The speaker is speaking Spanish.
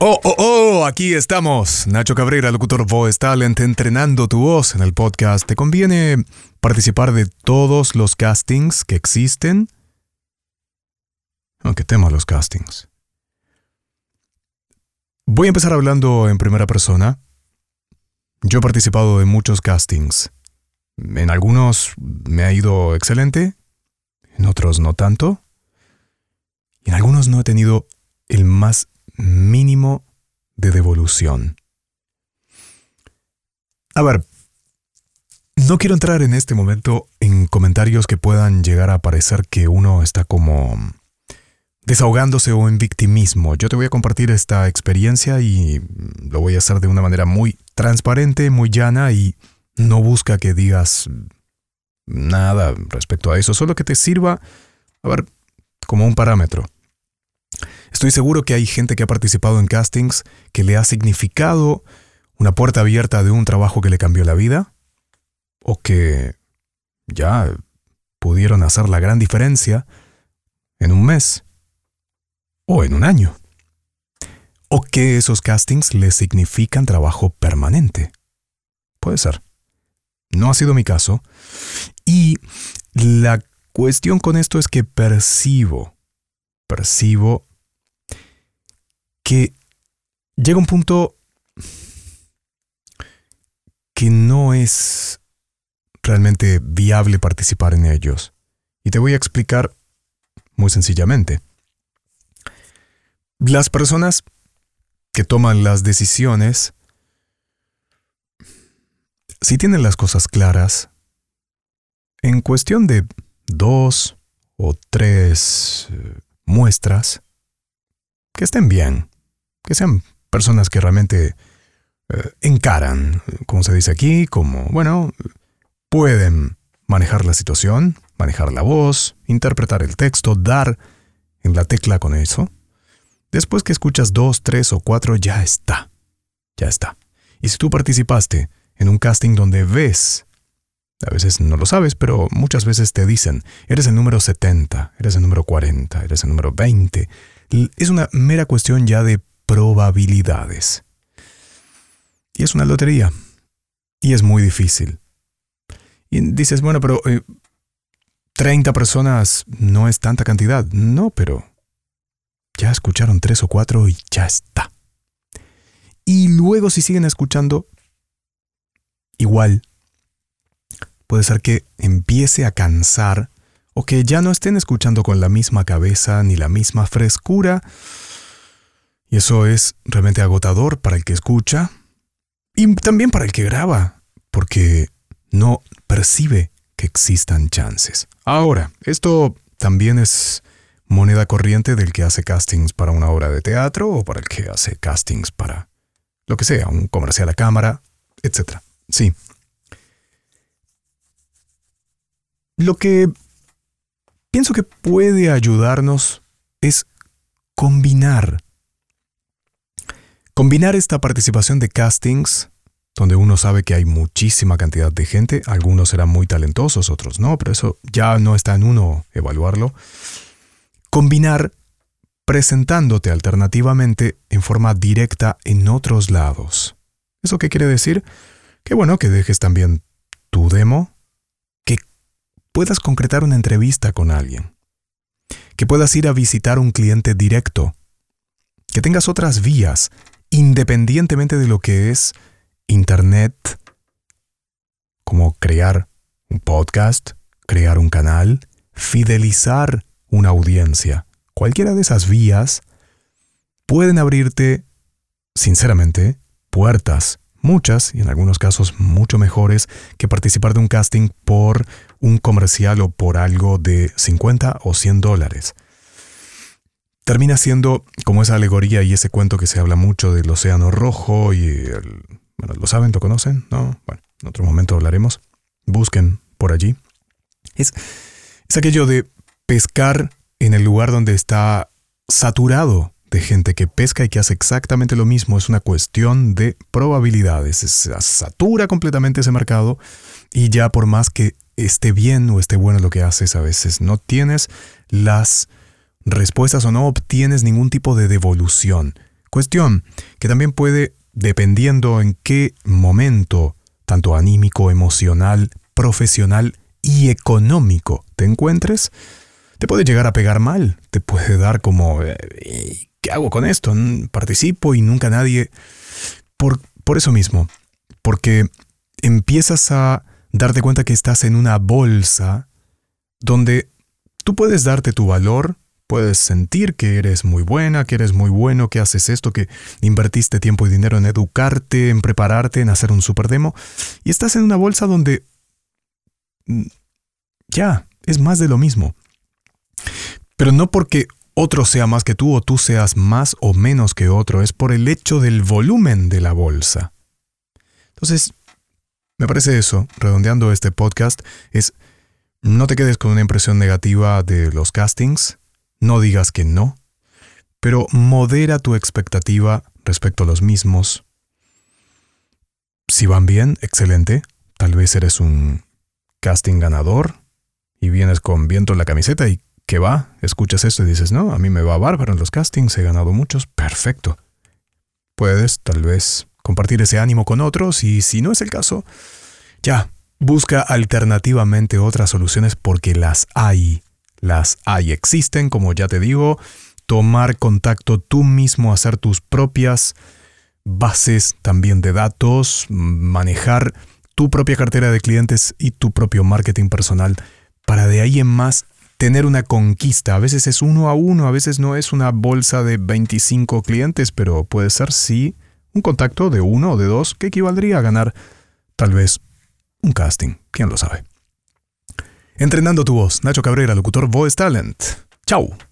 Oh, oh, oh, aquí estamos. Nacho Cabrera, locutor Voice Talent, entrenando tu voz en el podcast. ¿Te conviene participar de todos los castings que existen? Aunque temo los castings. Voy a empezar hablando en primera persona. Yo he participado de muchos castings. En algunos me ha ido excelente, en otros no tanto. Y en algunos no he tenido el más mínimo de devolución. A ver, no quiero entrar en este momento en comentarios que puedan llegar a parecer que uno está como desahogándose o en victimismo. Yo te voy a compartir esta experiencia y lo voy a hacer de una manera muy transparente, muy llana y no busca que digas nada respecto a eso, solo que te sirva, a ver, como un parámetro. Estoy seguro que hay gente que ha participado en castings que le ha significado una puerta abierta de un trabajo que le cambió la vida o que ya pudieron hacer la gran diferencia en un mes o en un año. O que esos castings le significan trabajo permanente. Puede ser. No ha sido mi caso. Y la cuestión con esto es que percibo, percibo que llega un punto que no es realmente viable participar en ellos. Y te voy a explicar muy sencillamente. Las personas que toman las decisiones, si tienen las cosas claras, en cuestión de dos o tres eh, muestras, que estén bien, que sean personas que realmente eh, encaran, como se dice aquí, como, bueno, pueden manejar la situación, manejar la voz, interpretar el texto, dar en la tecla con eso. Después que escuchas dos, tres o cuatro, ya está. Ya está. Y si tú participaste en un casting donde ves, a veces no lo sabes, pero muchas veces te dicen, eres el número 70, eres el número 40, eres el número 20, es una mera cuestión ya de probabilidades. Y es una lotería. Y es muy difícil. Y dices, bueno, pero 30 eh, personas no es tanta cantidad. No, pero ya escucharon tres o cuatro y ya está. Y luego si siguen escuchando, igual, puede ser que empiece a cansar o que ya no estén escuchando con la misma cabeza ni la misma frescura y eso es realmente agotador para el que escucha y también para el que graba, porque no percibe que existan chances. Ahora, esto también es moneda corriente del que hace castings para una obra de teatro o para el que hace castings para lo que sea, un comercial a cámara, etc. Sí. Lo que pienso que puede ayudarnos es combinar Combinar esta participación de castings, donde uno sabe que hay muchísima cantidad de gente, algunos serán muy talentosos, otros no, pero eso ya no está en uno evaluarlo. Combinar presentándote alternativamente en forma directa en otros lados. ¿Eso qué quiere decir? Que bueno, que dejes también tu demo, que puedas concretar una entrevista con alguien, que puedas ir a visitar un cliente directo, que tengas otras vías independientemente de lo que es Internet, como crear un podcast, crear un canal, fidelizar una audiencia. Cualquiera de esas vías pueden abrirte, sinceramente, puertas, muchas y en algunos casos mucho mejores que participar de un casting por un comercial o por algo de 50 o 100 dólares termina siendo como esa alegoría y ese cuento que se habla mucho del océano rojo y el, bueno, ¿lo saben? ¿Lo conocen? No, bueno, en otro momento hablaremos. Busquen por allí. Es, es aquello de pescar en el lugar donde está saturado de gente que pesca y que hace exactamente lo mismo. Es una cuestión de probabilidades. Se satura completamente ese mercado y ya por más que esté bien o esté bueno lo que haces, a veces no tienes las respuestas o no obtienes ningún tipo de devolución. Cuestión que también puede, dependiendo en qué momento, tanto anímico, emocional, profesional y económico te encuentres, te puede llegar a pegar mal, te puede dar como, eh, ¿qué hago con esto? Participo y nunca nadie... Por, por eso mismo, porque empiezas a darte cuenta que estás en una bolsa donde tú puedes darte tu valor, puedes sentir que eres muy buena, que eres muy bueno, que haces esto, que invertiste tiempo y dinero en educarte, en prepararte, en hacer un super demo, y estás en una bolsa donde mm, ya, es más de lo mismo. Pero no porque otro sea más que tú o tú seas más o menos que otro, es por el hecho del volumen de la bolsa. Entonces, me parece eso, redondeando este podcast, es no te quedes con una impresión negativa de los castings, no digas que no, pero modera tu expectativa respecto a los mismos. Si van bien, excelente, tal vez eres un casting ganador y vienes con viento en la camiseta y que va, escuchas esto y dices, no, a mí me va bárbaro en los castings, he ganado muchos, perfecto. Puedes, tal vez, compartir ese ánimo con otros y si no es el caso, ya, busca alternativamente otras soluciones porque las hay. Las hay, existen, como ya te digo, tomar contacto tú mismo, hacer tus propias bases también de datos, manejar tu propia cartera de clientes y tu propio marketing personal para de ahí en más tener una conquista. A veces es uno a uno, a veces no es una bolsa de 25 clientes, pero puede ser sí un contacto de uno o de dos que equivaldría a ganar tal vez un casting, quién lo sabe. Entrenando tu voz, Nacho Cabrera, locutor Voice Talent. Chau.